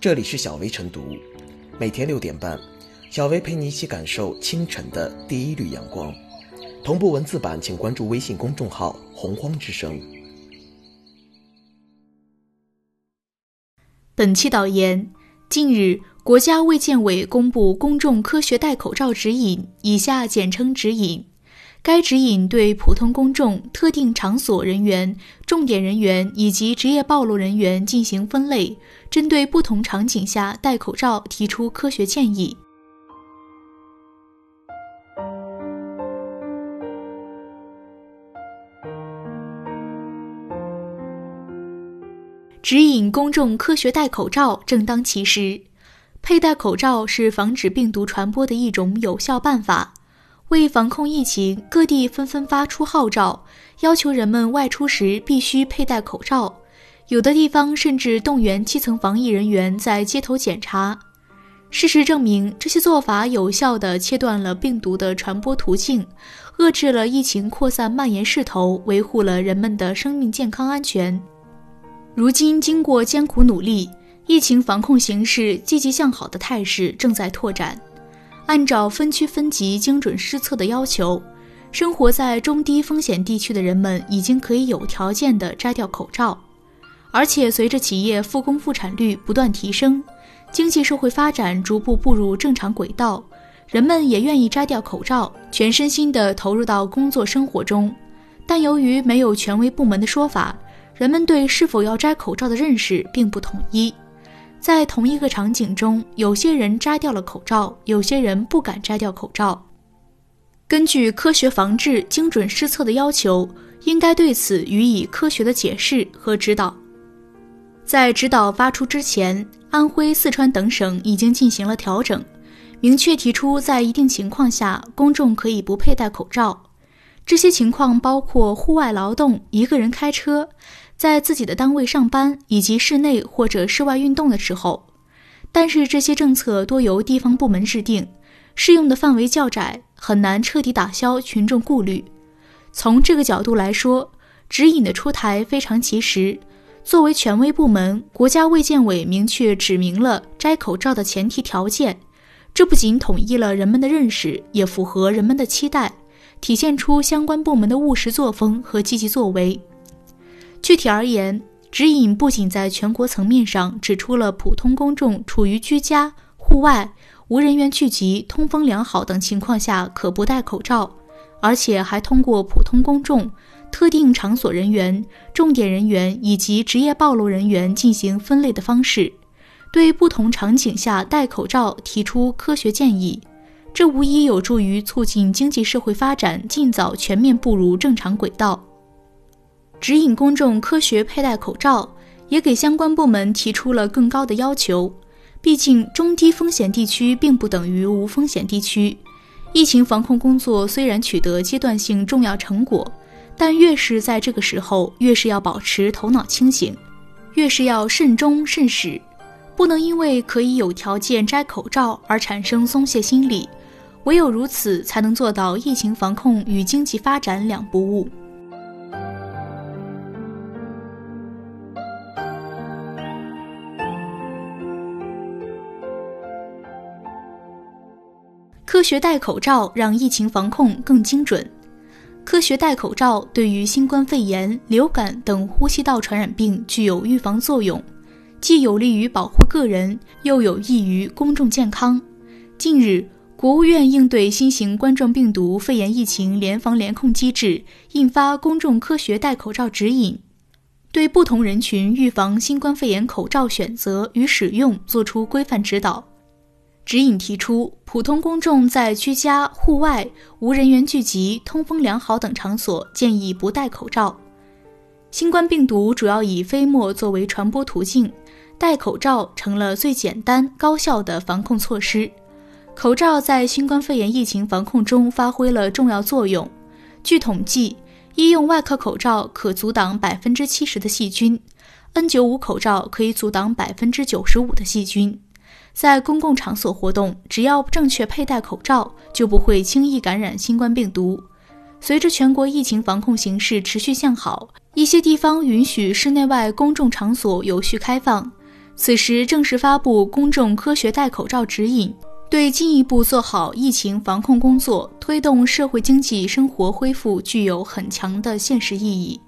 这里是小薇晨读，每天六点半，小薇陪你一起感受清晨的第一缕阳光。同步文字版，请关注微信公众号“洪荒之声”。本期导言：近日，国家卫健委公布公众科学戴口罩指引（以下简称指引）。该指引对普通公众、特定场所人员、重点人员以及职业暴露人员进行分类，针对不同场景下戴口罩提出科学建议。指引公众科学戴口罩正当其时，佩戴口罩是防止病毒传播的一种有效办法。为防控疫情，各地纷纷发出号召，要求人们外出时必须佩戴口罩。有的地方甚至动员基层防疫人员在街头检查。事实证明，这些做法有效地切断了病毒的传播途径，遏制了疫情扩散蔓延势头，维护了人们的生命健康安全。如今，经过艰苦努力，疫情防控形势积极向好的态势正在拓展。按照分区分级精准施策的要求，生活在中低风险地区的人们已经可以有条件地摘掉口罩。而且，随着企业复工复产率不断提升，经济社会发展逐步步入正常轨道，人们也愿意摘掉口罩，全身心地投入到工作生活中。但由于没有权威部门的说法，人们对是否要摘口罩的认识并不统一。在同一个场景中，有些人摘掉了口罩，有些人不敢摘掉口罩。根据科学防治精准施策的要求，应该对此予以科学的解释和指导。在指导发出之前，安徽、四川等省已经进行了调整，明确提出在一定情况下，公众可以不佩戴口罩。这些情况包括户外劳动、一个人开车。在自己的单位上班以及室内或者室外运动的时候，但是这些政策多由地方部门制定，适用的范围较窄，很难彻底打消群众顾虑。从这个角度来说，指引的出台非常及时。作为权威部门，国家卫健委明确指明了摘口罩的前提条件，这不仅统一了人们的认识，也符合人们的期待，体现出相关部门的务实作风和积极作为。具体而言，指引不仅在全国层面上指出了普通公众处于居家、户外、无人员聚集、通风良好等情况下可不戴口罩，而且还通过普通公众、特定场所人员、重点人员以及职业暴露人员进行分类的方式，对不同场景下戴口罩提出科学建议。这无疑有助于促进经济社会发展尽早全面步入正常轨道。指引公众科学佩戴口罩，也给相关部门提出了更高的要求。毕竟，中低风险地区并不等于无风险地区。疫情防控工作虽然取得阶段性重要成果，但越是在这个时候，越是要保持头脑清醒，越是要慎终慎始，不能因为可以有条件摘口罩而产生松懈心理。唯有如此，才能做到疫情防控与经济发展两不误。科学戴口罩让疫情防控更精准。科学戴口罩对于新冠肺炎、流感等呼吸道传染病具有预防作用，既有利于保护个人，又有益于公众健康。近日，国务院应对新型冠状病毒肺炎疫情联防联控机制印发《公众科学戴口罩指引》，对不同人群预防新冠肺炎口罩选择与使用作出规范指导。指引提出，普通公众在居家、户外、无人员聚集、通风良好等场所，建议不戴口罩。新冠病毒主要以飞沫作为传播途径，戴口罩成了最简单高效的防控措施。口罩在新冠肺炎疫情防控中发挥了重要作用。据统计，医用外科口罩可阻挡百分之七十的细菌，N95 口罩可以阻挡百分之九十五的细菌。在公共场所活动，只要正确佩戴口罩，就不会轻易感染新冠病毒。随着全国疫情防控形势持续向好，一些地方允许室内外公众场所有序开放。此时正式发布公众科学戴口罩指引，对进一步做好疫情防控工作、推动社会经济生活恢复具有很强的现实意义。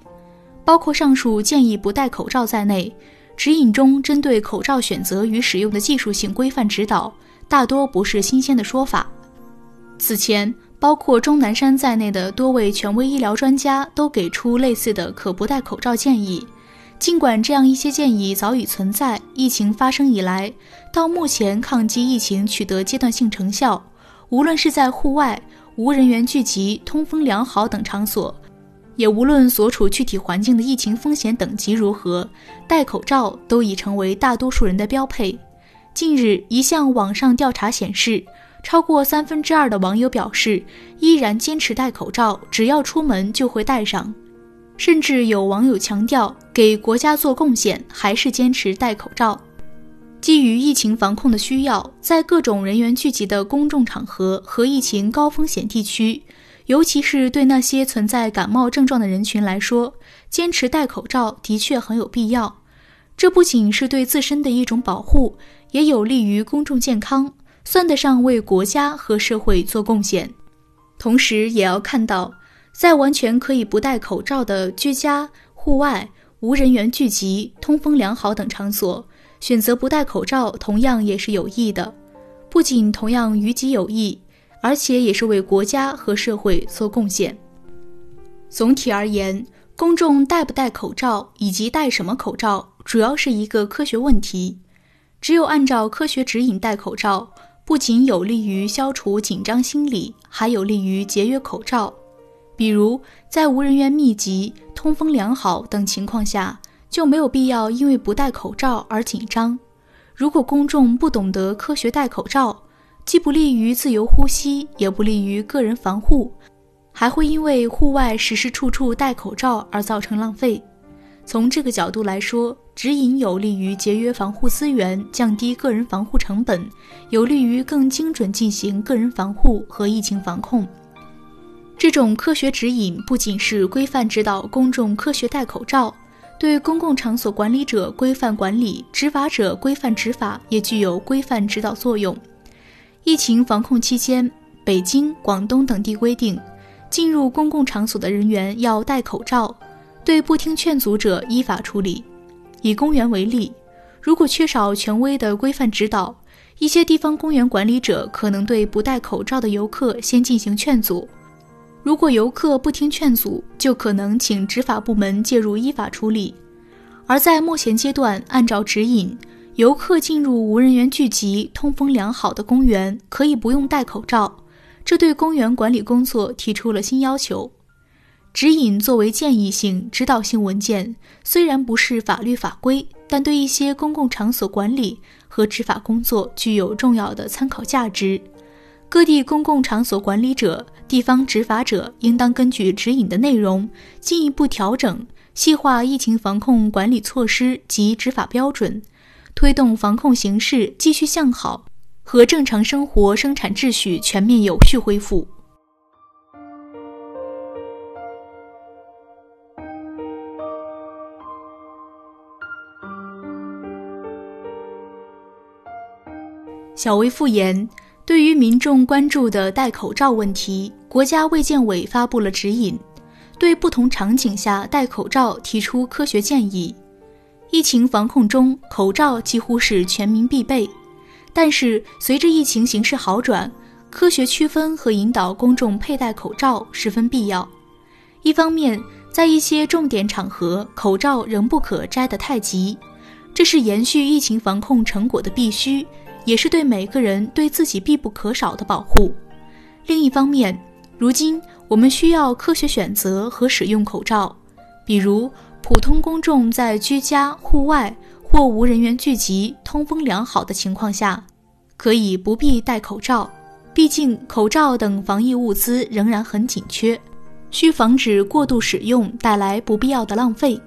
包括上述建议不戴口罩在内，指引中针对口罩选择与使用的技术性规范指导，大多不是新鲜的说法。此前，包括钟南山在内的多位权威医疗专家都给出类似的可不戴口罩建议。尽管这样一些建议早已存在，疫情发生以来，到目前抗击疫情取得阶段性成效，无论是在户外、无人员聚集、通风良好等场所，也无论所处具体环境的疫情风险等级如何，戴口罩都已成为大多数人的标配。近日，一项网上调查显示，超过三分之二的网友表示依然坚持戴口罩，只要出门就会戴上。甚至有网友强调，给国家做贡献还是坚持戴口罩。基于疫情防控的需要，在各种人员聚集的公众场合和疫情高风险地区，尤其是对那些存在感冒症状的人群来说，坚持戴口罩的确很有必要。这不仅是对自身的一种保护，也有利于公众健康，算得上为国家和社会做贡献。同时，也要看到。在完全可以不戴口罩的居家、户外、无人员聚集、通风良好等场所，选择不戴口罩，同样也是有益的。不仅同样于己有益，而且也是为国家和社会做贡献。总体而言，公众戴不戴口罩以及戴什么口罩，主要是一个科学问题。只有按照科学指引戴口罩，不仅有利于消除紧张心理，还有利于节约口罩。比如，在无人员密集、通风良好等情况下，就没有必要因为不戴口罩而紧张。如果公众不懂得科学戴口罩，既不利于自由呼吸，也不利于个人防护，还会因为户外时时处处戴口罩而造成浪费。从这个角度来说，指引有利于节约防护资源，降低个人防护成本，有利于更精准进行个人防护和疫情防控。这种科学指引不仅是规范指导公众科学戴口罩，对公共场所管理者规范管理、执法者规范执法也具有规范指导作用。疫情防控期间，北京、广东等地规定，进入公共场所的人员要戴口罩，对不听劝阻者依法处理。以公园为例，如果缺少权威的规范指导，一些地方公园管理者可能对不戴口罩的游客先进行劝阻。如果游客不听劝阻，就可能请执法部门介入依法处理。而在目前阶段，按照指引，游客进入无人员聚集、通风良好的公园可以不用戴口罩，这对公园管理工作提出了新要求。指引作为建议性、指导性文件，虽然不是法律法规，但对一些公共场所管理和执法工作具有重要的参考价值。各地公共场所管理者、地方执法者应当根据指引的内容，进一步调整、细化疫情防控管理措施及执法标准，推动防控形势继续向好和正常生活生产秩序全面有序恢复。小微复言。对于民众关注的戴口罩问题，国家卫健委发布了指引，对不同场景下戴口罩提出科学建议。疫情防控中，口罩几乎是全民必备。但是，随着疫情形势好转，科学区分和引导公众佩戴口罩十分必要。一方面，在一些重点场合，口罩仍不可摘得太急，这是延续疫情防控成果的必须。也是对每个人对自己必不可少的保护。另一方面，如今我们需要科学选择和使用口罩，比如普通公众在居家、户外或无人员聚集、通风良好的情况下，可以不必戴口罩。毕竟，口罩等防疫物资仍然很紧缺，需防止过度使用带来不必要的浪费。